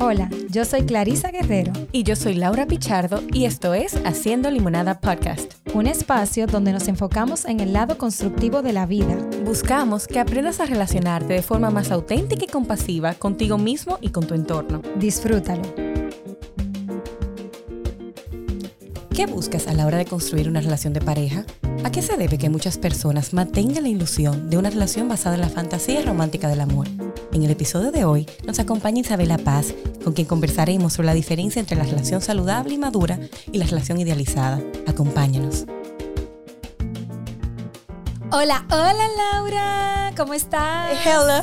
Hola, yo soy Clarisa Guerrero. Y yo soy Laura Pichardo y esto es Haciendo Limonada Podcast. Un espacio donde nos enfocamos en el lado constructivo de la vida. Buscamos que aprendas a relacionarte de forma más auténtica y compasiva contigo mismo y con tu entorno. Disfrútalo. ¿Qué buscas a la hora de construir una relación de pareja? ¿A qué se debe que muchas personas mantengan la ilusión de una relación basada en la fantasía romántica del amor? En el episodio de hoy nos acompaña Isabela Paz, con quien conversaremos sobre la diferencia entre la relación saludable y madura y la relación idealizada. Acompáñanos. Hola, hola Laura, ¿cómo estás? Hello,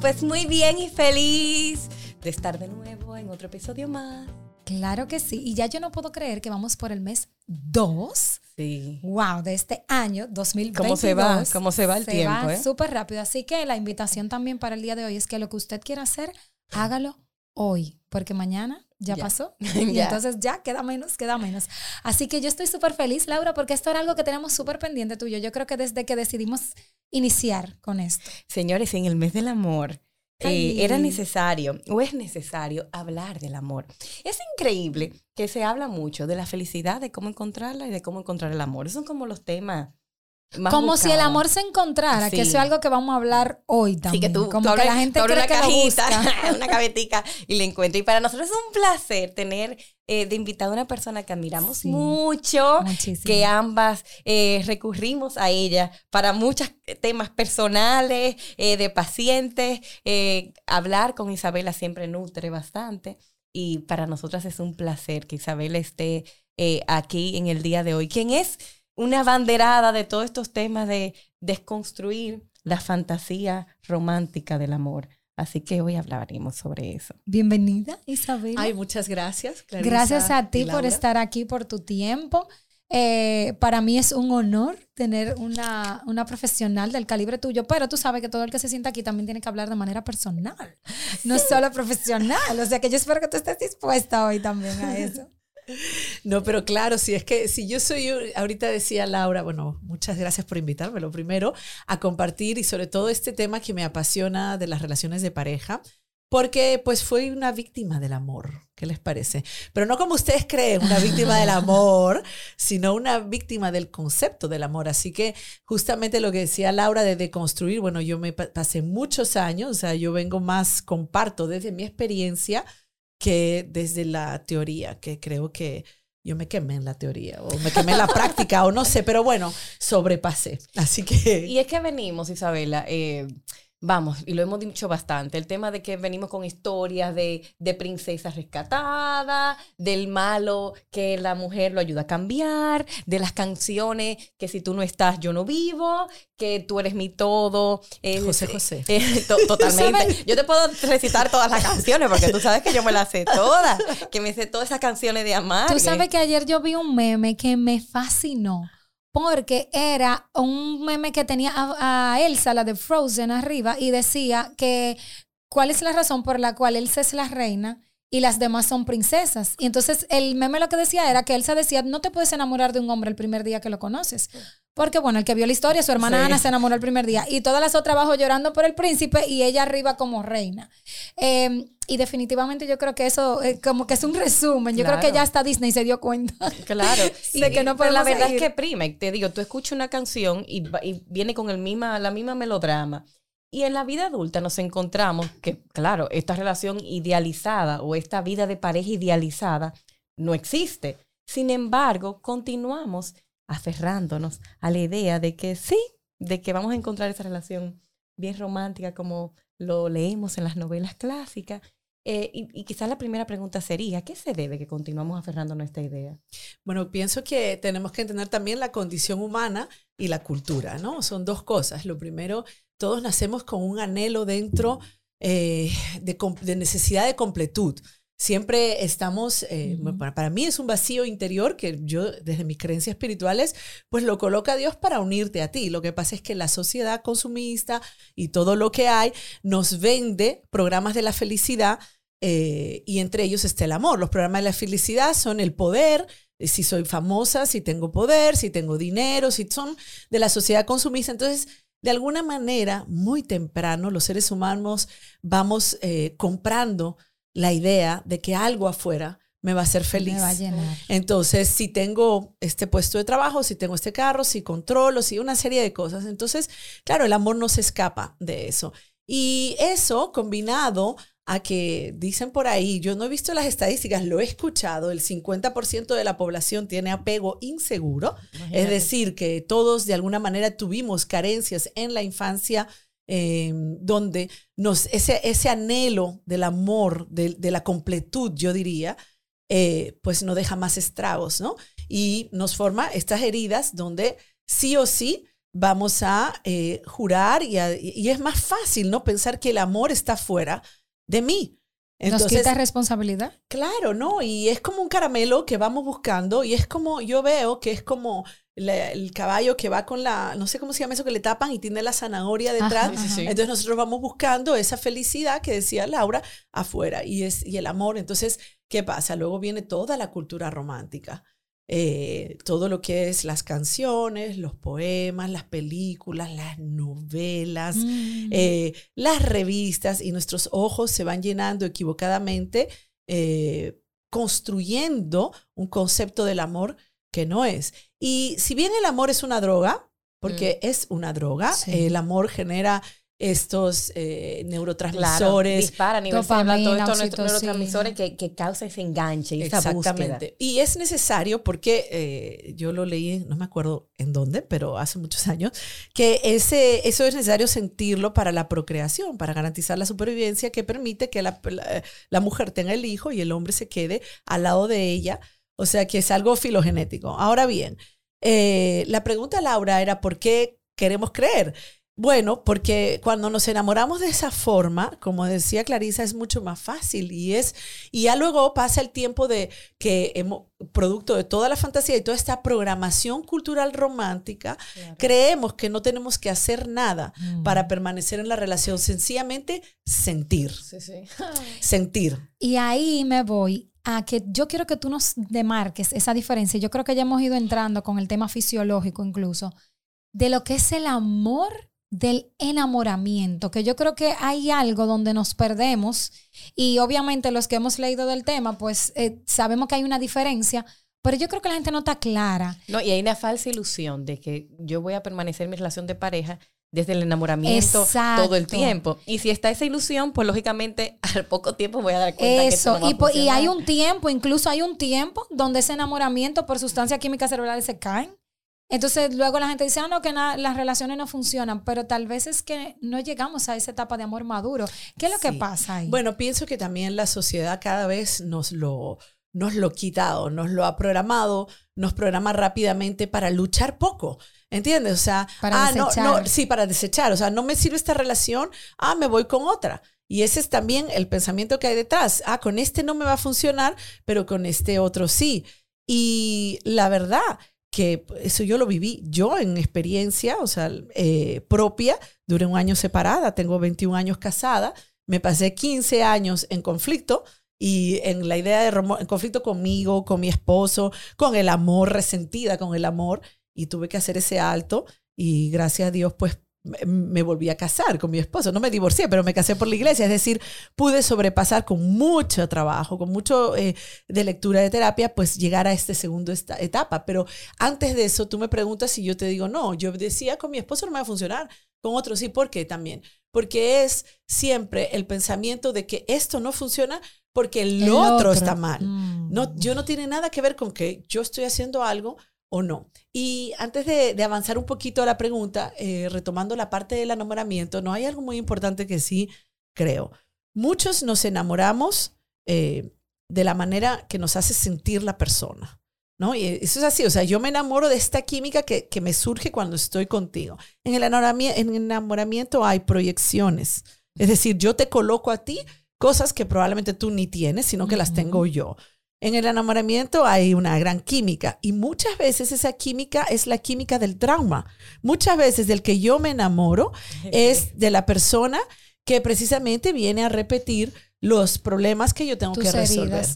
pues muy bien y feliz de estar de nuevo en otro episodio más. Claro que sí. Y ya yo no puedo creer que vamos por el mes 2. Sí. Wow, de este año 2022. ¿Cómo se va? ¿Cómo se va el tiempo? Va eh? súper rápido. Así que la invitación también para el día de hoy es que lo que usted quiera hacer, hágalo hoy, porque mañana ya, Ya. pasó. Y Ya. entonces ya queda menos, queda menos. Así que yo estoy súper feliz, Laura, porque esto era algo que tenemos súper pendiente tuyo. Yo creo que desde que decidimos iniciar con esto. Señores, en el mes del amor. Eh, era necesario o es necesario hablar del amor. Es increíble que se habla mucho de la felicidad, de cómo encontrarla y de cómo encontrar el amor. Esos son como los temas más Como si el amor se encontrara, que Sí. eso es algo que vamos a hablar hoy Sí, también. que tú, como tú que abres- la gente cree que una lo cajita, busca. una gavetica y le encuentro. Y para nosotros es un placer tener eh, de invitada a una persona que admiramos Sí. mucho, Muchísimo. que ambas eh, recurrimos a ella para muchos temas personales, eh, de pacientes. eh, hablar con Isabela siempre nutre bastante. Y para nosotras es un placer que Isabela esté eh, aquí en el día de hoy. ¿Quién es? Una banderada de todos estos temas de desconstruir la fantasía romántica del amor. Así que hoy hablaremos sobre eso. Bienvenida, Isabel. Ay, muchas gracias. Clarisa Gracias a ti por estar aquí, por tu tiempo. Eh, para mí es un honor tener una, una profesional del calibre tuyo, pero tú sabes que todo el que se sienta aquí también tiene que hablar de manera personal, no solo profesional. O sea que yo espero que tú estés dispuesta hoy también a eso. No, pero claro, si es que si yo soy, ahorita decía Laura, bueno, muchas gracias por invitarme, lo primero, a compartir y sobre todo este tema que me apasiona de las relaciones de pareja, porque pues fui una víctima del amor, ¿qué les parece? Pero no como ustedes creen, una víctima del amor, sino una víctima del concepto del amor. Así que justamente lo que decía Laura de deconstruir, bueno, yo me pa- pasé muchos años, o sea, yo vengo más, comparto desde mi experiencia que desde la teoría, que creo que yo me quemé en la teoría o me quemé en la práctica o no sé, pero bueno, sobrepasé. Así que... Y es que venimos, Isabela, eh, vamos, y lo hemos dicho bastante, el tema de que venimos con historias de, de princesas rescatadas, del malo que la mujer lo ayuda a cambiar, de las canciones que si tú no estás, yo no vivo, que tú eres mi todo. eh, José José. eh, to- totalmente. Yo te puedo recitar todas las canciones porque tú sabes que yo me las sé todas, que me sé todas esas canciones de amar. Tú sabes que ayer yo vi un meme que me fascinó. Porque era un meme que tenía a, Elsa, la de Frozen, arriba, y decía que cuál es la razón por la cual Elsa es la reina y las demás son princesas. Y entonces el meme lo que decía era que Elsa decía, no te puedes enamorar de un hombre el primer día que lo conoces. Porque bueno, el que vio la historia, su hermana Sí. Ana se enamoró el primer día. Y todas las otras abajo llorando por el príncipe y ella arriba como reina. Eh, y definitivamente yo creo que eso eh, como que es un resumen. Yo creo que ya hasta Disney se dio cuenta. Claro. De que no pero la verdad seguir. es que prima, y te digo, tú escuchas una canción y, y viene con el misma, la misma melodrama. Y en la vida adulta nos encontramos que, claro, esta relación idealizada o esta vida de pareja idealizada no existe. Sin embargo, continuamos aferrándonos a la idea de que sí, de que vamos a encontrar esa relación bien romántica como lo leemos en las novelas clásicas. Eh, y, y quizás la primera pregunta sería, ¿a qué se debe que continuamos aferrándonos a esta idea? Bueno, pienso que tenemos que entender también la condición humana y la cultura, ¿no? Son dos cosas. Lo primero, todos nacemos con un anhelo dentro eh, de, de necesidad de completud. Siempre estamos, eh, para, para mí es un vacío interior que yo desde mis creencias espirituales, pues lo coloca Dios para unirte a ti. Lo que pasa es que la sociedad consumista y todo lo que hay nos vende programas de la felicidad eh, y entre ellos está el amor. Los programas de la felicidad son el poder, eh, si soy famosa, si tengo poder, si tengo dinero, si son de la sociedad consumista. Entonces, de alguna manera, muy temprano, los seres humanos vamos eh, comprando la idea de que algo afuera me va a hacer feliz. Me va a llenar. Entonces, si tengo este puesto de trabajo, si tengo este carro, si controlo, si una serie de cosas. Entonces, claro, el amor no se escapa de eso. Y eso combinado a que dicen por ahí, yo no he visto las estadísticas, lo he escuchado, el 50% de la población tiene apego inseguro, es decir, que todos de alguna manera tuvimos carencias en la infancia eh, donde nos, ese, ese anhelo del amor, de, de la completud, yo diría, eh, pues no deja más estragos, ¿no? Y nos forma estas heridas donde sí o sí vamos a eh, jurar y, y, es más fácil, ¿no? Pensar que el amor está fuera de mí. Entonces, ¿Nos quita responsabilidad? Claro, ¿no? Y es como un caramelo que vamos buscando y es como, yo veo que es como el caballo que va con la, no sé cómo se llama eso, que le tapan y tiene la zanahoria detrás. Entonces nosotros vamos buscando esa felicidad que decía Laura afuera y, es, y el amor. Entonces, ¿qué pasa? Luego viene toda la cultura romántica. Eh, todo lo que es las canciones, los poemas, las películas, las novelas, mm. eh, las revistas y nuestros ojos se van llenando equivocadamente, eh, construyendo un concepto del amor que no es. Y si bien el amor es una droga, porque mm. es una droga, el amor genera estos eh, neurotransmisores. disparan y todos estos neurotransmisores que, que causan ese enganche y esa Exactamente. Y es necesario porque eh, yo lo leí, no me acuerdo en dónde, pero hace muchos años, que ese, eso es necesario sentirlo para la procreación, para garantizar la supervivencia que permite que la, la mujer tenga el hijo y el hombre se quede al lado de ella. O sea que es algo filogenético. Ahora bien, eh, la pregunta, Laura, era ¿por qué queremos creer? Bueno, porque cuando nos enamoramos de esa forma, como decía Clarisa, es mucho más fácil y es y ya luego pasa el tiempo de que hemos, producto de toda la fantasía y toda esta programación cultural romántica, creemos que no tenemos que hacer nada mm. para permanecer en la relación, sencillamente sentir. Sí, sí. sentir. Y ahí me voy a que yo quiero que tú nos demarques esa diferencia. Yo creo que ya hemos ido entrando con el tema fisiológico incluso de lo que es el amor del enamoramiento, que yo creo que hay algo donde nos perdemos y obviamente los que hemos leído del tema, pues eh, sabemos que hay una diferencia, pero yo creo que la gente no está clara. No, y hay una falsa ilusión de que yo voy a permanecer en mi relación de pareja desde el enamoramiento todo el tiempo. Y si está esa ilusión, pues lógicamente al poco tiempo voy a dar cuenta Eso. que y, y hay un tiempo, incluso hay un tiempo donde ese enamoramiento por sustancias químicas cerebrales se caen. Entonces luego la gente dice, ah, no, que las relaciones no funcionan, pero tal vez es que no llegamos a esa etapa de amor maduro. ¿Qué es lo que pasa ahí? Bueno, pienso que también la sociedad cada vez nos lo, nos lo ha quitado, nos lo ha programado, nos programa rápidamente para luchar poco. ¿Entiendes? O sea, para ah, desechar. No, no, sí, para desechar. O sea, no me sirve esta relación, ah, me voy con otra. Y ese es también el pensamiento que hay detrás. Ah, con este no me va a funcionar, pero con este otro sí. Y la verdad que eso yo lo viví yo en experiencia, o sea, eh, propia, duré un año separada, tengo 21 años casada, me pasé 15 años en conflicto y en la idea de en conflicto conmigo, con mi esposo, con el amor, resentida con el amor, y tuve que hacer ese alto y gracias a Dios pues me volví a casar con mi esposo. No me divorcié, pero me casé por la iglesia. Es decir, pude sobrepasar con mucho trabajo, con mucho eh, de lectura de terapia, pues llegar a esta segunda etapa. Pero antes de eso, tú me preguntas si yo te digo, no, yo decía con mi esposo no me va a funcionar, con otro sí. ¿Por qué también? Porque es siempre el pensamiento de que esto no funciona porque el, otro, está mal. Mm. No, yo no tiene nada que ver con que yo estoy haciendo algo o no. Y antes de, avanzar un poquito a la pregunta, eh, retomando la parte del enamoramiento, no hay algo muy importante que sí creo. Muchos nos enamoramos eh, de la manera que nos hace sentir la persona. ¿No? Y eso es así, o sea, yo me enamoro de esta química que, que me surge cuando estoy contigo. En el, enamoramiento, en el enamoramiento hay proyecciones, es decir, yo te coloco a ti cosas que probablemente tú ni tienes, sino que las tengo yo. En el enamoramiento hay una gran química y muchas veces esa química es la química del trauma. Muchas veces del que yo me enamoro es de la persona que precisamente viene a repetir los problemas que yo tengo que resolver.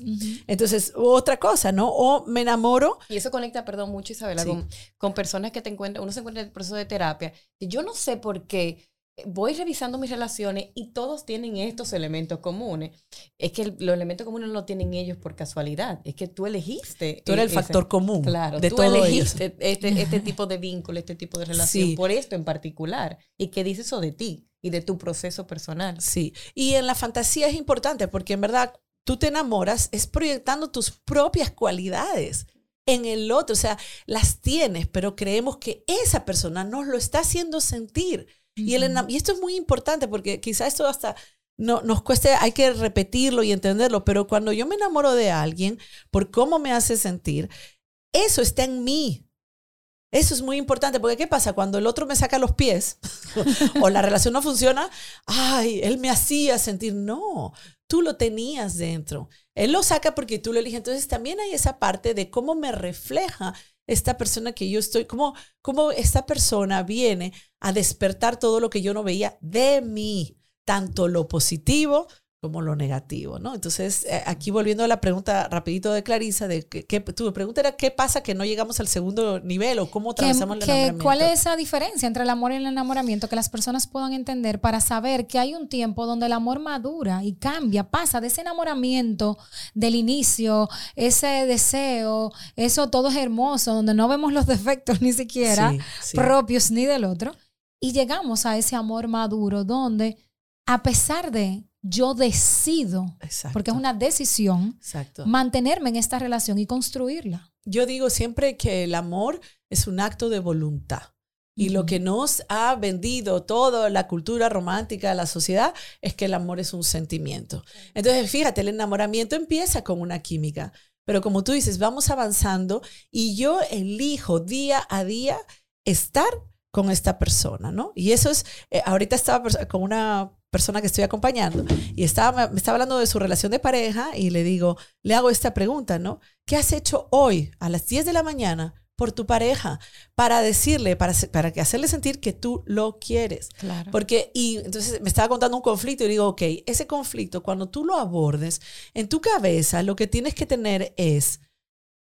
Entonces, otra cosa, ¿no? O me enamoro. Y eso conecta, perdón, mucho, Isabela, con, con, personas que te encuentran, uno se encuentra en el proceso de terapia. Y yo no sé por qué voy revisando mis relaciones y todos tienen estos elementos comunes. Es que los elementos comunes no lo tienen ellos por casualidad, es que tú elegiste. Tú eres el factor común. Claro, de tú elegiste este, este tipo de vínculo, este tipo de relación, por esto en particular. ¿Y qué dice eso de ti y de tu proceso personal? Sí, y en la fantasía es importante porque en verdad tú te enamoras es proyectando tus propias cualidades en el otro, o sea, las tienes, pero creemos que esa persona nos lo está haciendo sentir. Y, el, y esto es muy importante porque quizás esto hasta no, nos cueste, hay que repetirlo y entenderlo, pero cuando yo me enamoro de alguien por cómo me hace sentir, eso está en mí. Eso es muy importante, porque ¿qué pasa? Cuando el otro me saca los pies o la relación no funciona, ay, él me hacía sentir, no, tú lo tenías dentro. Él lo saca porque tú lo eliges. Entonces también hay esa parte de cómo me refleja esta persona que yo estoy, cómo, cómo esta persona viene a despertar todo lo que yo no veía de mí, tanto lo positivo como lo negativo, ¿no? Entonces, eh, aquí volviendo a la pregunta rapidito de Clarisa, de que, tu pregunta era qué pasa que no llegamos al segundo nivel o cómo atravesamos el enamoramiento. ¿Cuál es esa diferencia entre el amor y el enamoramiento que las personas puedan entender para saber que hay un tiempo donde el amor madura y cambia, pasa de ese enamoramiento del inicio, ese deseo, eso todo es hermoso, donde no vemos los defectos ni siquiera propios ni del otro, y llegamos a ese amor maduro donde a pesar de yo decido, porque es una decisión, mantenerme en esta relación y construirla. Yo digo siempre que el amor es un acto de voluntad. Y lo que nos ha vendido toda la cultura romántica de la sociedad es que el amor es un sentimiento. Entonces, fíjate, el enamoramiento empieza con una química, pero como tú dices, vamos avanzando y yo elijo día a día estar con esta persona, ¿no? Y eso es, eh, ahorita estaba con una persona que estoy acompañando y estaba, me estaba hablando de su relación de pareja y le digo, le hago esta pregunta, ¿no? ¿Qué has hecho hoy a las 10 de la mañana por tu pareja para decirle, para, para que hacerle sentir que tú lo quieres? Claro. Porque, y entonces me estaba contando un conflicto y digo, ok, ese conflicto, cuando tú lo abordes, en tu cabeza lo que tienes que tener es,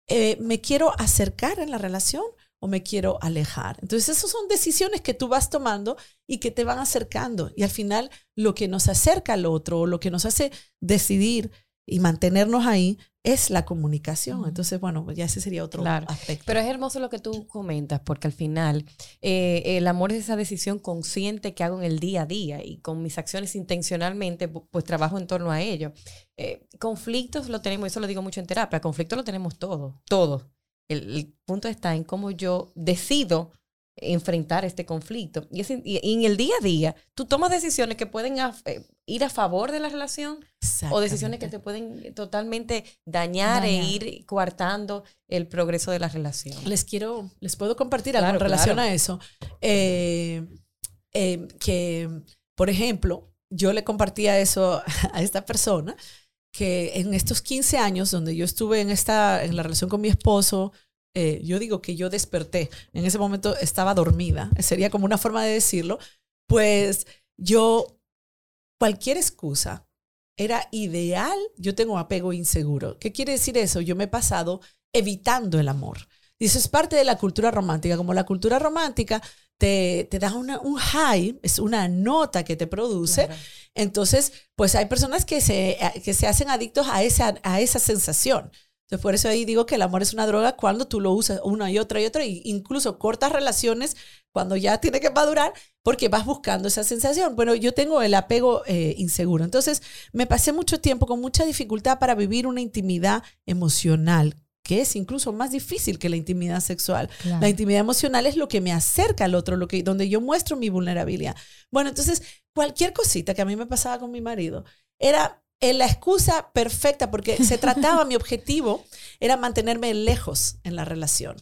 eh, me quiero acercar en la relación o me quiero alejar. Entonces, esas son decisiones que tú vas tomando y que te van acercando. Y al final, lo que nos acerca al otro, o lo que nos hace decidir y mantenernos ahí, es la comunicación. Entonces, bueno, ya ese sería otro aspecto. Pero es hermoso lo que tú comentas, porque al final eh, el amor es esa decisión consciente que hago en el día a día y con mis acciones intencionalmente, pues trabajo en torno a ello. Eh, conflictos lo tenemos, eso lo digo mucho en terapia, conflictos lo tenemos todos, todos el, punto está en cómo yo decido enfrentar este conflicto. Y, en el día a día, tú tomas decisiones que pueden eh, ir a favor de la relación o decisiones que te pueden totalmente dañar, e ir coartando el progreso de la relación. Les quiero, les puedo compartir algo en relación a eso. Eh, eh, que, por ejemplo, yo le compartía eso a esta persona que en estos 15 años donde yo estuve en, esta, en la relación con mi esposo, eh, yo digo que yo desperté. En ese momento estaba dormida, sería como una forma de decirlo. Pues yo, cualquier excusa era ideal. Yo tengo apego inseguro. ¿Qué quiere decir eso? Yo me he pasado evitando el amor. Y eso es parte de la cultura romántica. Como la cultura romántica te, te da una, un high, es una nota que te produce. Entonces, pues hay personas que se, que se hacen adictos a esa, a esa sensación. Entonces, por eso ahí digo que el amor es una droga cuando tú lo usas una y otra y otra, e incluso cortas relaciones cuando ya tiene que madurar, porque vas buscando esa sensación. Bueno, yo tengo el apego eh, inseguro. Entonces, me pasé mucho tiempo con mucha dificultad para vivir una intimidad emocional que es incluso más difícil que la intimidad sexual. La intimidad emocional es lo que me acerca al otro, lo que, donde yo muestro mi vulnerabilidad. Bueno, entonces, cualquier cosita que a mí me pasaba con mi marido era la excusa perfecta, porque se trataba, mi objetivo era mantenerme lejos en la relación.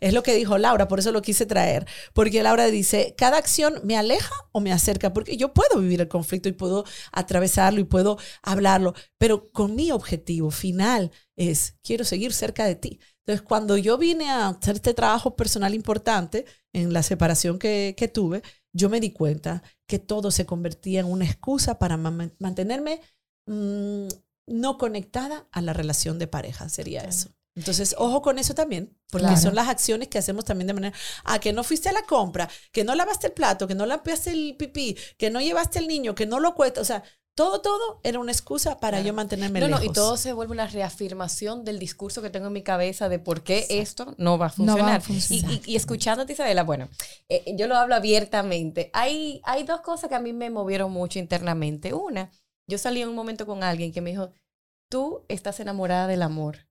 Es lo que dijo Laura, por eso lo quise traer, porque Laura dice, cada acción me aleja o me acerca, porque yo puedo vivir el conflicto y puedo atravesarlo y puedo hablarlo, pero con mi objetivo final es, quiero seguir cerca de ti. Entonces, cuando yo vine a hacer este trabajo personal importante en la separación que, que tuve, yo me di cuenta que todo se convertía en una excusa para mantenerme Mm, no conectada a la relación de pareja, sería eso. Entonces, ojo con eso también, porque Claro. son las acciones que hacemos también de manera, ah, que no fuiste a la compra, que no lavaste el plato, que no limpiaste el pipí, que no llevaste al niño, que no lo cuesta, o sea, todo, todo era una excusa para Claro. yo mantenerme No, no, lejos. y todo se vuelve una reafirmación del discurso que tengo en mi cabeza de por qué esto no va a No va funcionar. a funcionar. Y, y- y escuchándote, Isabela, bueno, eh, yo lo hablo abiertamente. Hay, hay dos cosas que a mí me movieron mucho internamente. Una, yo salí en un momento con alguien que me dijo, tú estás enamorada del amor.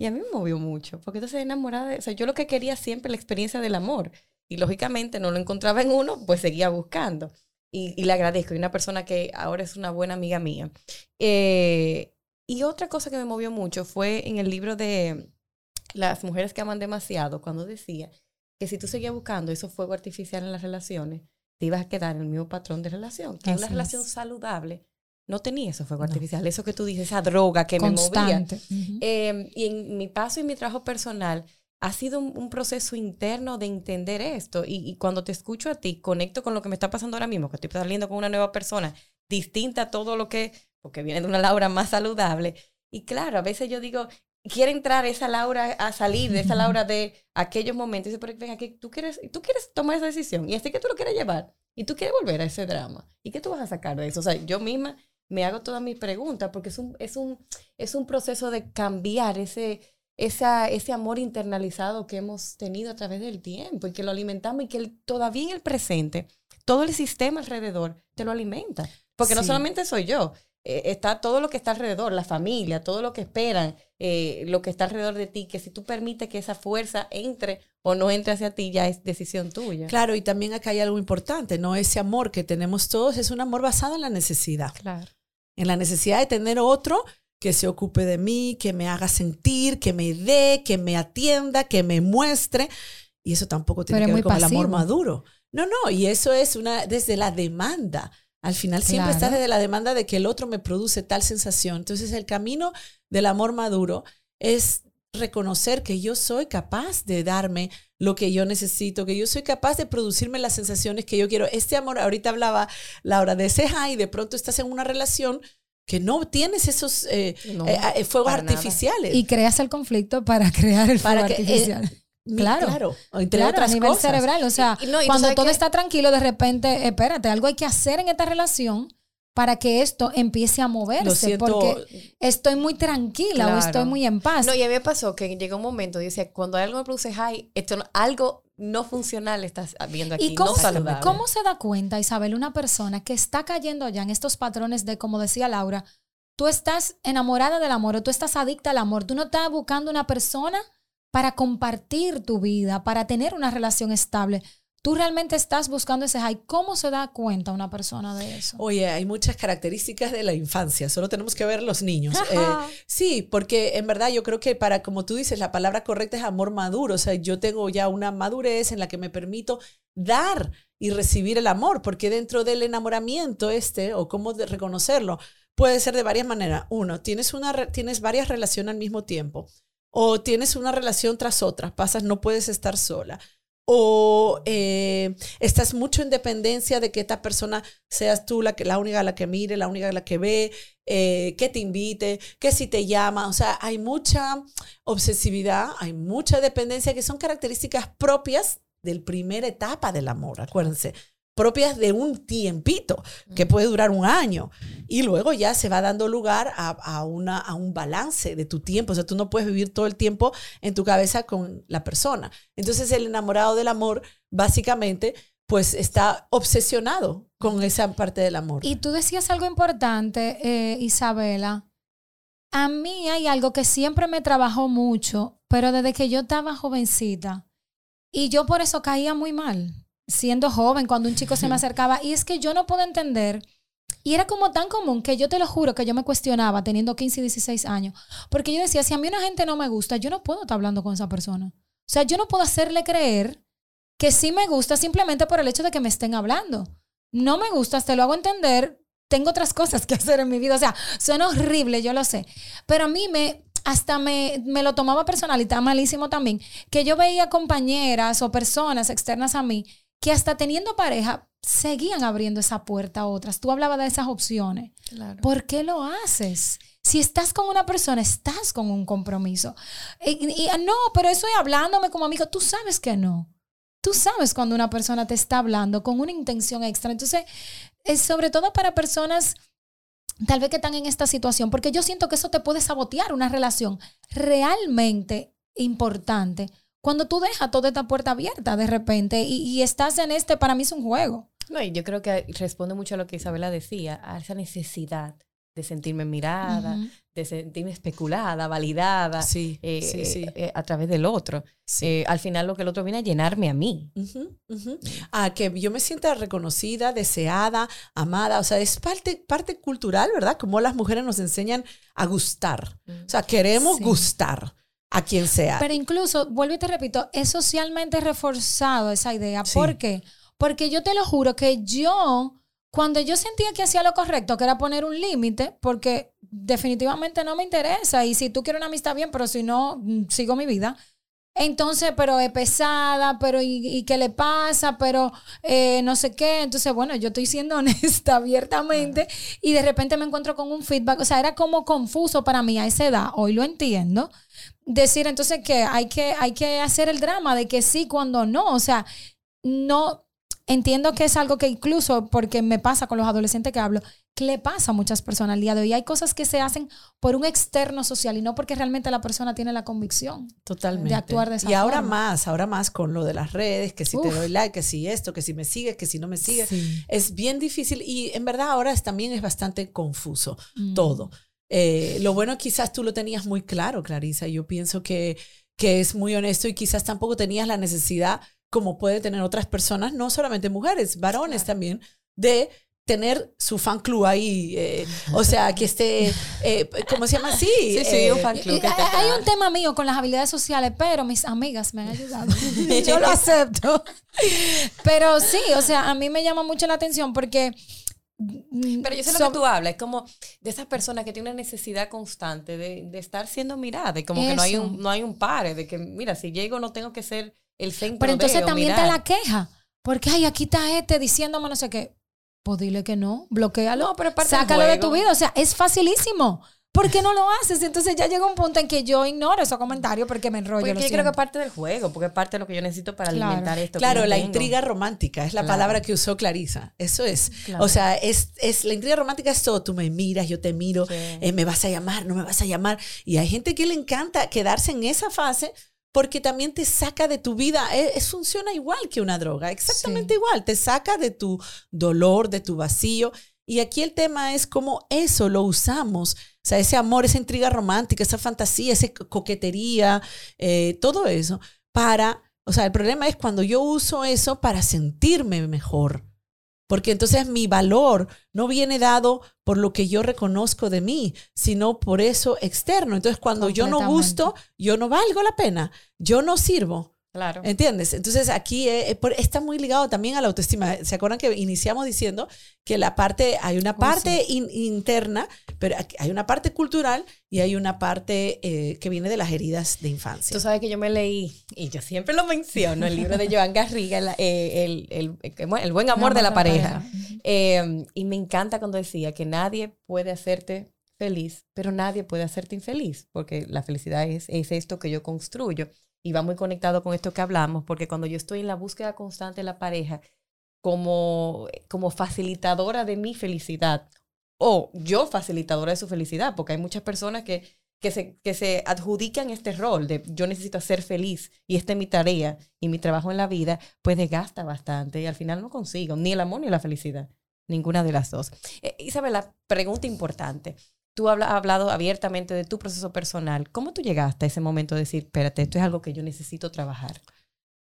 Y a mí me movió mucho, porque estás enamorada de... O sea, yo lo que quería siempre la experiencia del amor. Y lógicamente no lo encontraba en uno, pues seguía buscando. Y, y le agradezco. Y una persona que ahora es una buena amiga mía. Eh, y otra cosa que me movió mucho fue en el libro de Las mujeres que aman demasiado, cuando decía que si tú seguías buscando esos fuegos artificiales en las relaciones, te ibas a quedar en el mismo patrón de relación. Que Así una es. relación saludable no tenía esos fuegos No. artificiales. Eso que tú dices, esa droga que me movía. Constante. Ujú. Eh, y en mi paso y mi trabajo personal ha sido un, un proceso interno de entender esto. Y, y cuando te escucho a ti, conecto con lo que me está pasando ahora mismo, que estoy saliendo con una nueva persona distinta a todo lo que, porque viene de una Laura más saludable. Y claro, a veces yo digo, quiere entrar esa Laura a salir de esa Laura de aquellos momentos. Y dice, pero venga, que tú quieres, tú quieres tomar esa decisión y así que tú lo quieres llevar. Y tú quieres volver a ese drama. ¿Y qué tú vas a sacar de eso? O sea, yo misma me hago todas mis preguntas porque es un, es un, es un proceso de cambiar ese, esa, ese amor internalizado que hemos tenido a través del tiempo y que lo alimentamos y que el- todavía en el presente, todo el sistema alrededor te lo alimenta. Porque no Sí. solamente soy yo, eh, está todo lo que está alrededor, la familia, todo lo que esperan, eh, lo que está alrededor de ti, que si tú permites que esa fuerza entre o no entre hacia ti, ya es decisión tuya. Claro, y también acá hay algo importante, ¿no? Ese amor que tenemos todos es un amor basado en la necesidad. Claro. En la necesidad de tener otro que se ocupe de mí, que me haga sentir, que me dé, que me atienda, que me muestre. Y eso tampoco tiene Pero que ver con el amor maduro. No, no, y eso es una desde la demanda. Al final siempre está Claro. desde la demanda de que el otro me produce tal sensación. Entonces el camino del amor maduro es reconocer que yo soy capaz de darme lo que yo necesito, que yo soy capaz de producirme las sensaciones que yo quiero. Este amor, ahorita hablaba Laura de ese high, y de pronto estás en una relación que no tienes esos eh, No, eh, eh, fuegos nada. artificiales. Y creas el conflicto para crear el Para fuego que, artificial. Claro. claro, entre Claro, otras a nivel cosas. cerebral. O sea, Y- y no, y cuando todo que- está tranquilo, de repente, espérate, algo hay que hacer en esta relación para que esto empiece a moverse. Porque estoy muy tranquila o estoy muy en paz. No, y a mí me pasó que llegó un momento, dice, cuando algo me produce high, esto no- algo no funcional estás viendo aquí, ¿Y cómo, no se- saludable. cómo se da cuenta, Isabel, una persona que está cayendo ya en estos patrones de, como decía Laura, tú estás enamorada del amor o tú estás adicta al amor, tú no estás buscando una persona para compartir tu vida, para tener una relación estable. Tú realmente estás buscando ese high. ¿Cómo se da cuenta una persona de eso? Oye, hay muchas características de la infancia, solo tenemos que ver los niños. Eh, sí, porque en verdad yo creo que para, como tú dices, la palabra correcta es amor maduro. O sea, yo tengo ya una madurez en la que me permito dar y recibir el amor, porque dentro del enamoramiento este, o cómo de reconocerlo, puede ser de varias maneras. Uno, tienes, una, tienes varias relaciones al mismo tiempo, o tienes una relación tras otra, pasas, no puedes estar sola. O eh, estás mucho en dependencia de que esta persona seas tú la, que, la única la que mire, la única la que ve, eh, que te invite, que si te llama. O sea, hay mucha obsesividad, hay mucha dependencia que son características propias del primera etapa del amor, acuérdense, propias de un tiempito que puede durar un año y luego ya se va dando lugar a, a una, a un balance de tu tiempo. O sea, tú no puedes vivir todo el tiempo en tu cabeza con la persona. Entonces el enamorado del amor básicamente pues está obsesionado con esa parte del amor. Y tú decías algo importante, eh, Isabela. A mí hay algo que siempre me trabajó mucho, pero desde que yo estaba jovencita, y yo por eso caía muy mal, siendo joven, cuando un chico se me acercaba, y es que yo no puedo entender, y era como tan común que yo te lo juro que yo me cuestionaba teniendo 15 y 16 años, porque yo decía, si a mí una gente no me gusta, yo no puedo estar hablando con esa persona. O sea, yo no puedo hacerle creer que sí me gusta simplemente por el hecho de que me estén hablando. No me gusta, te lo hago entender, tengo otras cosas que hacer en mi vida. O sea, suena horrible, yo lo sé. Pero a mí me, hasta me, me lo tomaba personal y está malísimo también, que yo veía compañeras o personas externas a mí que hasta teniendo pareja seguían abriendo esa puerta a otras. Tú hablabas de esas opciones. Claro. ¿Por qué lo haces? Si estás con una persona, estás con un compromiso. Y, y, no, pero estoy hablándome como amigo. Tú sabes que no. Tú sabes cuando una persona te está hablando con una intención extra. Entonces, es sobre todo para personas tal vez que están en esta situación, porque yo siento que eso te puede sabotear una relación realmente importante cuando tú dejas toda esta puerta abierta de repente y, y estás en este, para mí es un juego. No, y yo creo que responde mucho a lo que Isabela decía, a esa necesidad de sentirme mirada, uh -huh. de sentirme especulada, validada sí, eh, sí, sí. Eh, a través del otro. Sí. Eh, al final lo que el otro viene a llenarme a mí. Uh -huh, uh -huh. A que yo me sienta reconocida, deseada, amada. O sea, es parte, parte cultural, ¿verdad? Como las mujeres nos enseñan a gustar. O sea, queremos gustar a quien sea. Pero incluso, vuelvo y te repito, es socialmente reforzado esa idea. ¿Por qué? Porque yo te lo juro que yo cuando yo sentía que hacía lo correcto, que era poner un límite, porque definitivamente no me interesa. Y si tú quieres una amistad, bien, pero si no, mm, sigo mi vida. Entonces, pero es pesada, pero ¿y, y qué le pasa? Pero eh, no sé qué. Entonces, bueno, yo estoy siendo honesta abiertamente y de repente me encuentro con un feedback. O sea, era como confuso para mí a esa edad. Hoy lo entiendo. Decir entonces que hay que, hay que hacer el drama de que sí cuando no. O sea, no entiendo que es algo que incluso, porque me pasa con los adolescentes que hablo, que le pasa a muchas personas al día de hoy. Hay cosas que se hacen por un externo social y no porque realmente la persona tiene la convicción Totalmente. de actuar de esa Y ahora forma. más, ahora más con lo de las redes, que si Uf. te doy like, que si esto, que si me sigues, que si no me sigues. Sí. Es bien difícil y en verdad ahora es, también es bastante confuso Mm. todo. Eh, lo bueno quizás tú lo tenías muy claro, Clarisa. Yo pienso que, que es muy honesto y quizás tampoco tenías la necesidad como puede tener otras personas, no solamente mujeres, varones Claro. también, de tener su fan club ahí, eh, o sea, que esté, eh, ¿cómo se llama así? Sí, sí, Eh, un fan club. Y que hay te hay un tema mío con las habilidades sociales, pero mis amigas me han ayudado. Yo lo acepto. Pero sí, o sea, a mí me llama mucho la atención porque... mm, Pero yo sé lo so- que tú hablas, es como de esas personas que tienen una necesidad constante de, de estar siendo mirada, y como que no hay, Eso. un, no hay un pare, de que, mira, si llego no tengo que ser el centro Pero entonces de, también mirar. está la queja. Porque, ay, aquí está este diciéndome no sé qué. Pues dile que no, bloquealo. No, pero es parte del Sácalo de tu vida. O sea, es facilísimo. ¿Por qué no lo haces? Entonces ya llega un punto en que yo ignoro esos comentarios porque me enrollo. Porque yo creo que parte del juego, porque es parte de lo que yo necesito para Claro. alimentar esto. Claro, la tengo. intriga romántica es la Claro. palabra que usó Clarisa. Eso es. Claro. O sea, es, es la intriga romántica es todo. Tú me miras, yo te miro, Sí. eh, me vas a llamar, no me vas a llamar. Y hay gente que le encanta quedarse en esa fase porque también te saca de tu vida. Es, es- funciona igual que una droga, exactamente Sí. igual. Te saca de tu dolor, de tu vacío. Y aquí el tema es cómo eso lo usamos. O sea, ese amor, esa intriga romántica, esa fantasía, esa co- coquetería, eh, todo eso para, o sea, el problema es cuando yo uso eso para sentirme mejor. Porque entonces mi valor no viene dado por lo que yo reconozco de mí, sino por eso externo. Entonces cuando yo no gusto, yo no valgo la pena, yo no sirvo. Claro. ¿Entiendes? Entonces aquí eh, por- está muy ligado también a la autoestima. ¿Se acuerdan que iniciamos diciendo que la parte, hay una Oh, parte in- interna, pero hay una parte cultural y hay una parte eh, que viene de las heridas de infancia? Tú sabes que yo me leí, y yo siempre lo menciono, el libro de Joan Garriga, el, eh, el, el- el- el buen amor de la pareja. Eh, y me encanta cuando decía que nadie puede hacerte feliz, pero nadie puede hacerte infeliz, porque la felicidad es, es esto que yo construyo. Y va muy conectado con esto que hablamos, porque cuando yo estoy en la búsqueda constante de la pareja, como, como facilitadora de mi felicidad, o yo facilitadora de su felicidad, porque hay muchas personas que, que, se, que se adjudican este rol de yo necesito ser feliz y esta es mi tarea y mi trabajo en la vida, pues desgasta bastante y al final no consigo ni el amor ni la felicidad, ninguna de las dos. Eh, Isabela, pregunta importante. Tú has hablado abiertamente de tu proceso personal. ¿Cómo tú llegaste a ese momento de decir, espérate, esto es algo que yo necesito trabajar?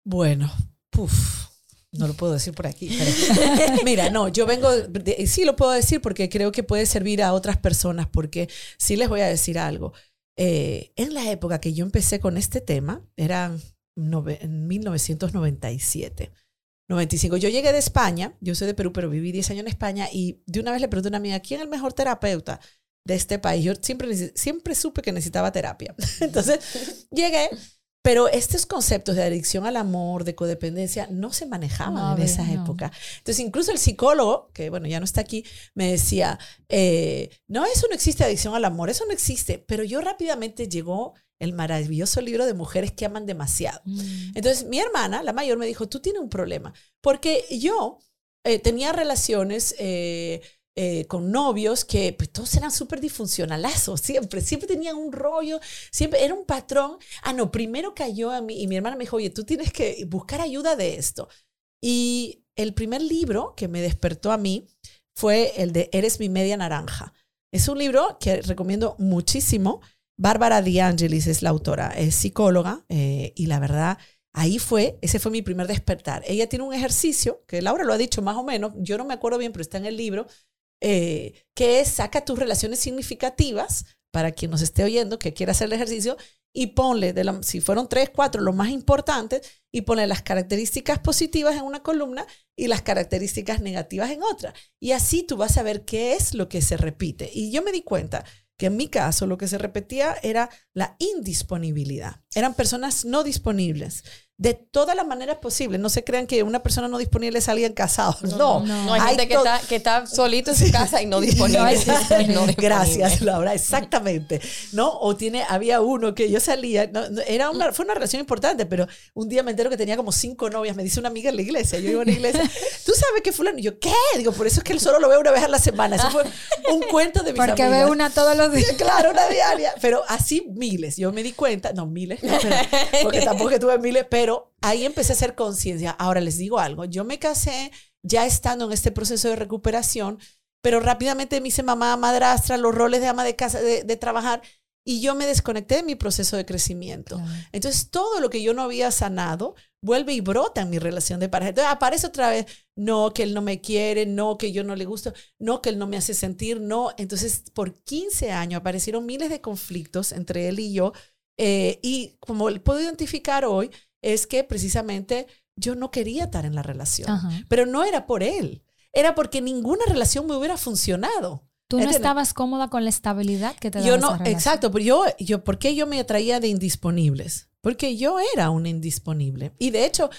Bueno, puf, no lo puedo decir por aquí. pero- mira, no, yo vengo, de- sí lo puedo decir porque creo que puede servir a otras personas, porque sí les voy a decir algo. Eh, en la época que yo empecé con este tema, era nove- en 1997. 95. Yo llegué de España, yo soy de Perú, pero viví 10 años en España y de una vez le pregunté a una amiga, ¿quién es el mejor terapeuta de este país? Yo siempre, siempre supe que necesitaba terapia. Entonces llegué Pero estos conceptos de adicción al amor, de codependencia, no se manejaban No en esa había, no. época. Entonces, incluso el psicólogo, que bueno, ya no está aquí, me decía, eh, no, eso no existe adicción al amor, eso no existe. Pero yo rápidamente llegó el maravilloso libro de mujeres que aman demasiado. Mm. Entonces, mi hermana, la mayor, me dijo, tú tienes un problema. Porque yo eh, tenía relaciones eh, eh, con novios que pues, todos eran súper disfuncionalazos, siempre, siempre tenían un rollo, siempre era un patrón. Ah, no, primero cayó a mí y mi hermana me dijo, oye, tú tienes que buscar ayuda de esto. Y el primer libro que me despertó a mí fue el de Eres mi media naranja. Es un libro que recomiendo muchísimo. Bárbara Di Angelis es la autora, es psicóloga eh, y la verdad, ahí fue, ese fue mi primer despertar. Ella tiene un ejercicio, que Laura lo ha dicho más o menos, yo no me acuerdo bien, pero está en el libro, eh, que es saca tus relaciones significativas, para quien nos esté oyendo que quiera hacer el ejercicio, y ponle, de la- si fueron tres, cuatro, los más importantes, y ponle las características positivas en una columna y las características negativas en otra. Y así tú vas a ver qué es lo que se repite. Y yo me di cuenta que en mi caso lo que se repetía era la indisponibilidad. Eran personas no disponibles de todas las maneras posibles. No se crean que una persona no disponible es alguien casado. No, no. No, hay, gente que está, que está solito en su casa y no disponible. No. Gracias, Laura, exactamente. ¿No? O tiene, había uno que yo salía, no, no, era una, fue una relación importante, pero un día me entero que tenía como cinco novias, me dice una amiga en la iglesia, yo iba a la iglesia, tú sabes que fulano, y yo, ¿qué? Digo, por eso es que él solo lo veo una vez a la semana. Eso fue un cuento de mis Porque amigas. ve una todos los días. Claro, una diaria. Pero así miles. Yo me di cuenta, no miles, no, pero- porque tampoco que tuve miles, pero ahí empecé a hacer conciencia. Ahora les digo algo. Yo me casé ya estando en este proceso de recuperación, pero rápidamente me hice mamá, madrastra, los roles de ama de casa, de, de trabajar, y yo me desconecté de mi proceso de crecimiento. Claro. Entonces, todo lo que yo no había sanado vuelve y brota en mi relación de pareja. Entonces, aparece otra vez, no, que él no me quiere, no, que yo no le gusto, no, que él no me hace sentir, no. Entonces, por 15 años aparecieron miles de conflictos entre él y yo. eh, y como puedo identificar hoy, es que precisamente yo no quería estar en la relación. Ajá. Pero no era por él, era porque ninguna relación me hubiera funcionado. Tú no estabas cómoda con la estabilidad que te daba Yo no, exacto, pero yo, yo, ¿por qué yo me atraía de indisponibles? Porque yo era un indisponible. Y de hecho,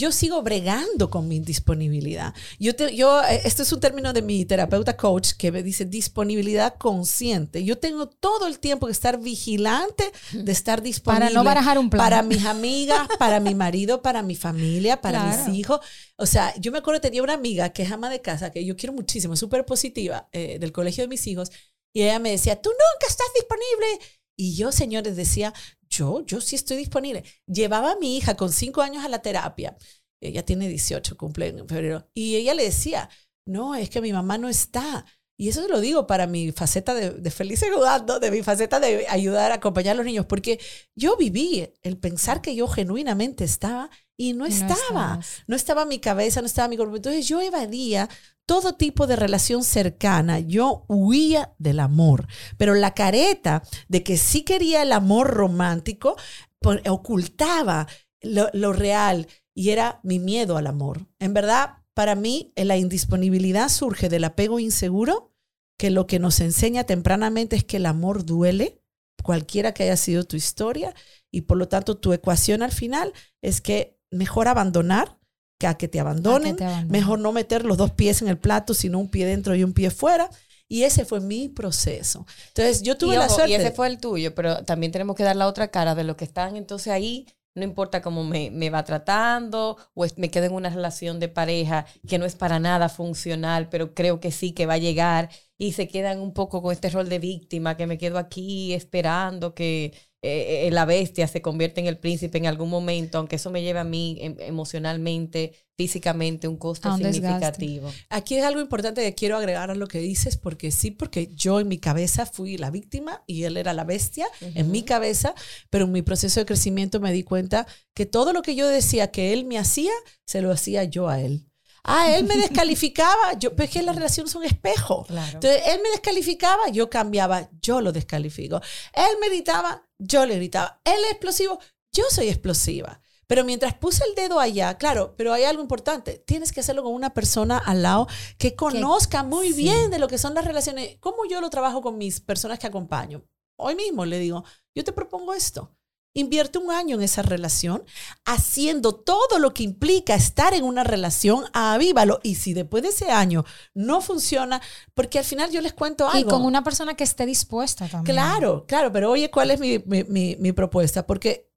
yo sigo bregando con mi indisponibilidad. Yo, te- yo, eh, esto es un término de mi terapeuta coach que me dice disponibilidad consciente. Yo tengo todo el tiempo que estar vigilante de estar disponible. Para no barajar un plan. Para mis amigas, para mi marido, para mi familia, para Claro. mis hijos. O sea, yo me acuerdo, tenía una amiga que es ama de casa, que yo quiero muchísimo, súper positiva, eh, del colegio de mis hijos, y ella me decía, tú nunca estás disponible. Y yo, señores, decía, yo, yo sí estoy disponible. Llevaba a mi hija con cinco años a la terapia. Ella tiene 18, cumple en febrero. Y ella le decía, no, es que mi mamá no está. Y eso lo digo para mi faceta de, de feliz jugando, de mi faceta de ayudar a acompañar a los niños, porque yo viví el pensar que yo genuinamente estaba y no estaba. estabas. No estaba mi cabeza, no estaba mi cuerpo. Entonces yo evadía todo tipo de relación cercana. Yo huía del amor. Pero la careta de que sí quería el amor romántico por- ocultaba lo, lo real y era mi miedo al amor. En verdad, para mí, eh, la indisponibilidad surge del apego inseguro, que lo que nos enseña tempranamente es que el amor duele, cualquiera que haya sido tu historia, y por lo tanto tu ecuación al final es que mejor abandonar que a que te abandonen, te abandonen. mejor no meter los dos pies en el plato, sino un pie dentro y un pie fuera. Y ese fue mi proceso. Entonces, yo tuve y, la suerte. y ese fue el tuyo, pero también tenemos que dar la otra cara de lo que están entonces ahí. No importa cómo me, me va tratando o es- me quedo en una relación de pareja que no es para nada funcional, pero creo que sí que va a llegar y se quedan un poco con este rol de víctima, que me quedo aquí esperando que eh, eh, la bestia se convierta en el príncipe en algún momento, aunque eso me lleve a mí em- emocionalmente, físicamente, un costo desgaste. significativo. Aquí es algo importante que quiero agregar a lo que dices, porque sí, porque yo en mi cabeza fui la víctima y él era la bestia, en mi cabeza, pero en mi proceso de crecimiento me di cuenta que todo lo que yo decía que él me hacía, se lo hacía yo a él. Ah, él me descalificaba, yo, pero es que las relaciones son espejo. Claro. Entonces, él me descalificaba, yo cambiaba, yo lo descalifico. Él me gritaba, yo le gritaba. Él es explosivo, yo soy explosiva. Pero mientras puse el dedo allá, claro, pero hay algo importante. Tienes que hacerlo con una persona al lado que conozca muy sí. bien de lo que son las relaciones. ¿Cómo yo lo trabajo con mis personas que acompaño? Hoy mismo le digo, yo te propongo esto. Invierte un año en esa relación, haciendo todo lo que implica estar en una relación, avívalo. Y si después de ese año no funciona, porque al final yo les cuento algo. Y con una persona que esté dispuesta también. Claro, claro, pero oye, ¿cuál es mi, mi, mi, mi propuesta? Porque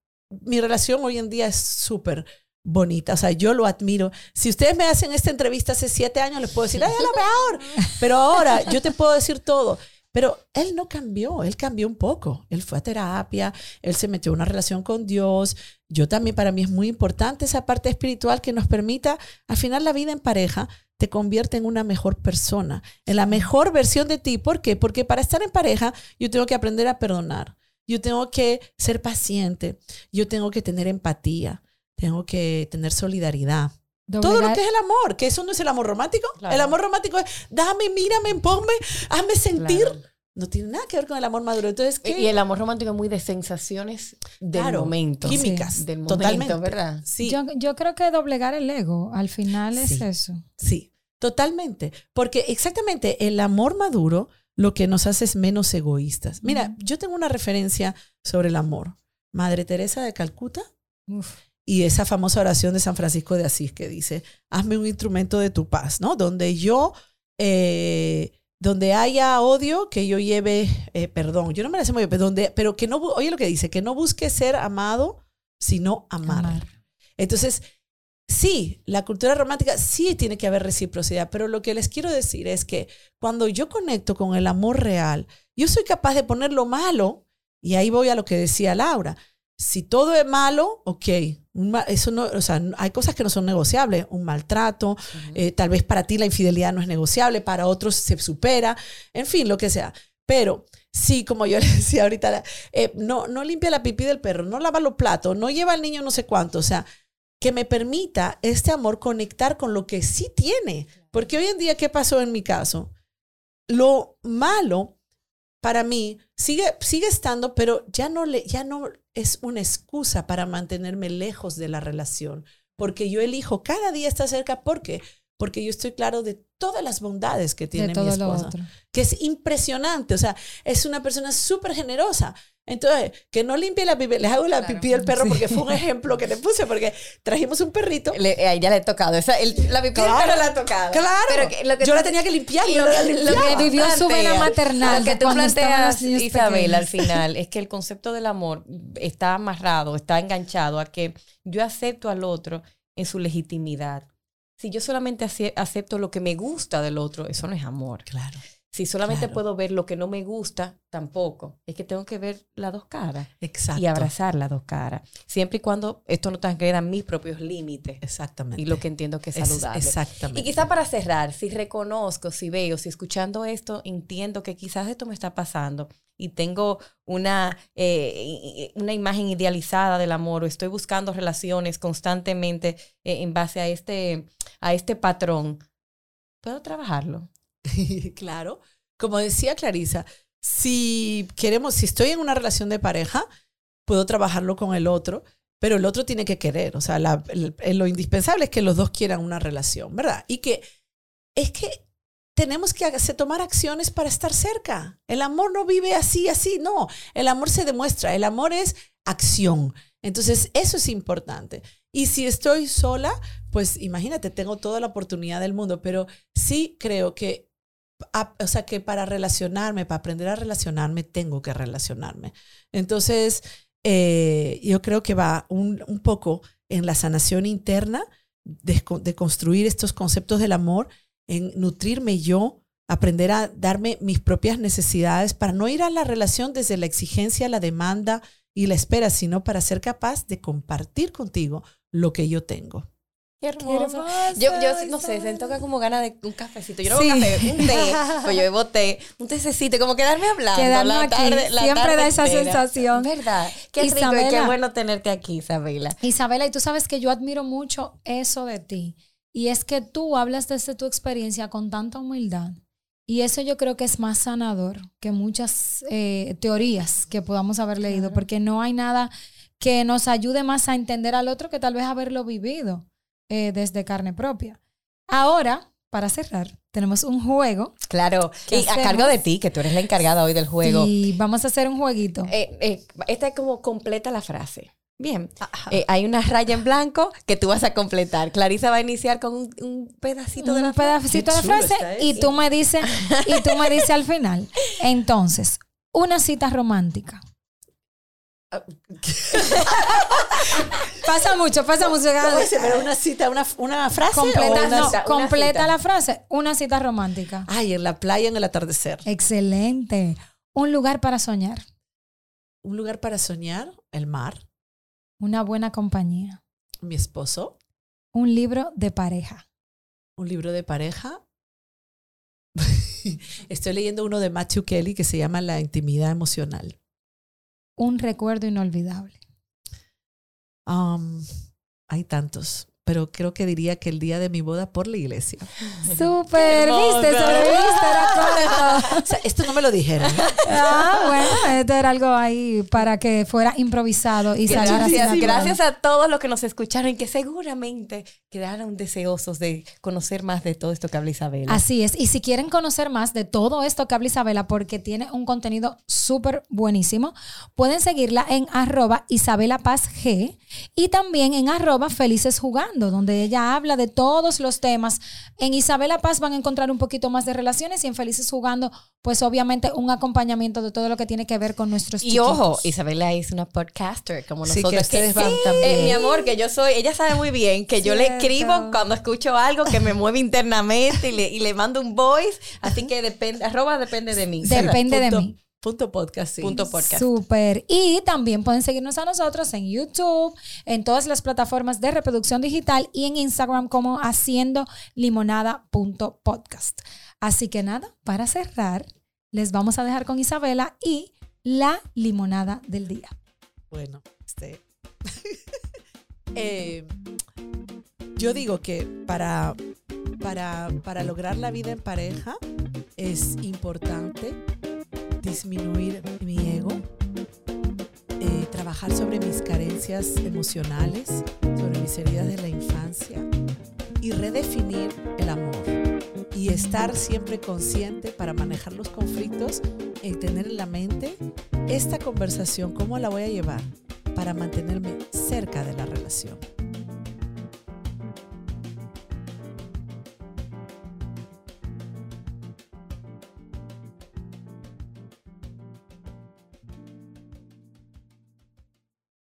mi relación hoy en día es súper bonita, o sea, yo lo admiro. Si ustedes me hacen esta entrevista hace siete años, les puedo decir, ¡ay, es lo peor! Pero ahora yo te puedo decir todo. Pero él no cambió, él cambió un poco. Él fue a terapia, él se metió en una relación con Dios. Yo también, para mí es muy importante esa parte espiritual que nos permita, al final la vida en pareja te convierte en una mejor persona, en la mejor versión de ti. ¿Por qué? Porque para estar en pareja yo tengo que aprender a perdonar, yo tengo que ser paciente, yo tengo que tener empatía, tengo que tener solidaridad. Todo lo que es el amor, que eso no es el amor romántico. Claro. El amor romántico es, dame, mírame, ponme, hazme sentir. Claro. No tiene nada que ver con el amor maduro. Entonces, ¿qué? Y el amor romántico es muy de sensaciones del Claro, momento. químicas, Del momento, totalmente. ¿verdad? Sí, Yo, yo creo que doblegar el ego, al final es Sí. eso. sí, totalmente. Porque exactamente el amor maduro lo que nos hace es menos egoístas. Mira, yo tengo una referencia sobre el amor. Madre Teresa de Calcuta Uf. Y esa famosa oración de San Francisco de Asís que dice, hazme un instrumento de tu paz, ¿no? Donde yo, eh, donde haya odio, que yo lleve eh, perdón. Yo no me la sé muy bien, pero, donde, pero que no, oye lo que dice, que no busque ser amado, sino amar. Amar. Entonces, sí, la cultura romántica sí tiene que haber reciprocidad, pero lo que les quiero decir es que cuando yo conecto con el amor real, yo soy capaz de poner lo malo, y ahí voy a lo que decía Laura. Si todo es malo, ok, eso no, o sea, hay cosas que no son negociables, un maltrato, eh, tal vez para ti la infidelidad no es negociable, para otros se supera, en fin, lo que sea. Pero sí, como yo le decía ahorita, eh, no, no limpia la pipí del perro, no lava los platos, no lleva al niño no sé cuánto, o sea, que me permita este amor conectar con lo que sí tiene. Porque hoy en día, ¿qué pasó en mi caso? Lo malo para mí sigue, sigue estando, pero ya no, le, ya no es una excusa para mantenerme lejos de la relación. Porque yo elijo cada día estar cerca. ¿Por qué? Porque yo estoy claro de todas las bondades que tiene mi esposa que es impresionante. O sea, es una persona súper generosa. Entonces, que no limpie la pipí, les hago la Claro. pipí del perro Sí. porque fue un ejemplo que te puse, porque trajimos un perrito. Le- a ella le ha tocado. Esa, el- la pipí del Claro. perro le ha tocado. Claro, Pero que- lo que yo tú- la tenía que limpiar y lo la que- lo que Vivió su vena planteas- maternal Lo que tú planteas, niños Isabel, al final, es que el concepto del amor está amarrado, está enganchado a que yo acepto al otro en su legitimidad. Si yo solamente ace- acepto lo que me gusta del otro, eso no es amor. Claro, Si solamente Claro. puedo ver lo que no me gusta, tampoco. Es que tengo que ver las dos caras exacto. y abrazar las dos caras. Siempre y cuando esto no transgreda mis propios límites Exactamente. y lo que entiendo que es Es- saludable. exactamente. Y quizá para cerrar, si reconozco, si veo, si escuchando esto, entiendo que quizás esto me está pasando y tengo una, eh, una imagen idealizada del amor o estoy buscando relaciones constantemente eh, en base a este, a este patrón, ¿puedo trabajarlo? claro. Como decía Clarisa, si queremos, si estoy en una relación de pareja, puedo trabajarlo con el otro, pero el otro tiene que querer. O sea, lo indispensable es que los dos quieran una relación, ¿verdad? Y que es que tenemos que hacer- tomar acciones para estar cerca. El amor no vive así, así, no. El amor se demuestra, el amor es acción. Entonces, eso es importante. Y si estoy sola, pues imagínate, tengo toda la oportunidad del mundo, pero sí creo que, o sea, que para relacionarme, para aprender a relacionarme, tengo que relacionarme. Entonces, eh, yo creo que va un, un poco en la sanación interna, de, de construir estos conceptos del amor, en nutrirme yo, aprender a darme mis propias necesidades para no ir a la relación desde la exigencia, la demanda y la espera, sino para ser capaz de compartir contigo lo que yo tengo. Qué hermoso. Yo, yo no sé, me toca como ganas de un cafecito. Yo no Sí. bebo café, un té. Pues yo bebo té, un tececito, como quedarme hablando. Quedarnos la aquí. tarde, la Siempre tarde da esa entera. sensación. ¿Verdad? Qué rico y qué Isabela. bueno tenerte aquí, Isabela. Isabela, y tú sabes que yo admiro mucho eso de ti. Y es que tú hablas desde tu experiencia con tanta humildad. Y eso yo creo que es más sanador que muchas eh, teorías que podamos haber leído, Claro. porque no hay nada que nos ayude más a entender al otro que tal vez haberlo vivido eh, desde carne propia. Ahora, para cerrar, tenemos un juego. Claro, ¿Qué y a hacemos? cargo de ti, que tú eres la encargada hoy del juego. Y vamos a hacer un jueguito. Eh, eh, esta es como completa la frase. Bien. Eh, hay una raya en blanco que tú vas a completar. Clarisa va a iniciar con un, un pedacito de la un frase. pedacito de la frase y tú me dices y tú me dices al final. Entonces, una cita romántica. pasa mucho, pasa mucho. ¿Cómo dice? ¿Pero una cita, una, una frase? Completa, una- no, una completa cita. la frase. Una cita romántica. Ay, en la playa en el atardecer. Excelente. Un lugar para soñar. Un lugar para soñar, el mar, Una buena compañía. mi esposo, Un libro de pareja. un libro de pareja. Estoy leyendo uno de Matthew Kelly que se llama La intimidad emocional. Un recuerdo inolvidable. Um, hay tantos, pero creo que diría que el día de mi boda por la iglesia. Súper, viste, sobreviviste, era correcto. O sea, esto no me lo dijeron. Ah, bueno, esto era algo ahí para que fuera improvisado y saliera así Gracias, natural. gracias a todos los que nos escucharon y que seguramente quedaron deseosos de conocer más de todo esto que habla Isabela. Así es. Y si quieren conocer más de todo esto que habla Isabela, porque tiene un contenido súper buenísimo, pueden seguirla en arroba Isabela Paz G y también en arroba Felices Jugando, donde ella habla de todos los temas. En Isabela Paz van a encontrar un poquito más de relaciones y en Felices Jugando, pues obviamente un acompañamiento de todo lo que tiene que ver con nuestros Y ojo, chiquitos. Isabela es una podcaster como Sí, que nosotros. ustedes van también. Eh, mi amor, que yo soy, ella sabe muy bien que yo le escribo cuando escucho algo que me mueve internamente y le, y le mando un voice, así que depende, arroba depende de mí. Depende de Punto- mí. Punto podcast, sí. Punto podcast. Súper. Y también pueden seguirnos a nosotros en YouTube, en todas las plataformas de reproducción digital y en Instagram como haciendo limonada.podcast. Así que nada, para cerrar, les vamos a dejar con Isabela y la limonada del día. Bueno, este. eh, yo digo que para, para, para lograr la vida en pareja es importante disminuir mi ego, eh, trabajar sobre mis carencias emocionales, sobre mis heridas de la infancia y redefinir el amor. Y estar siempre consciente para manejar los conflictos y tener en la mente esta conversación, ¿cómo la voy a llevar para mantenerme cerca de la relación?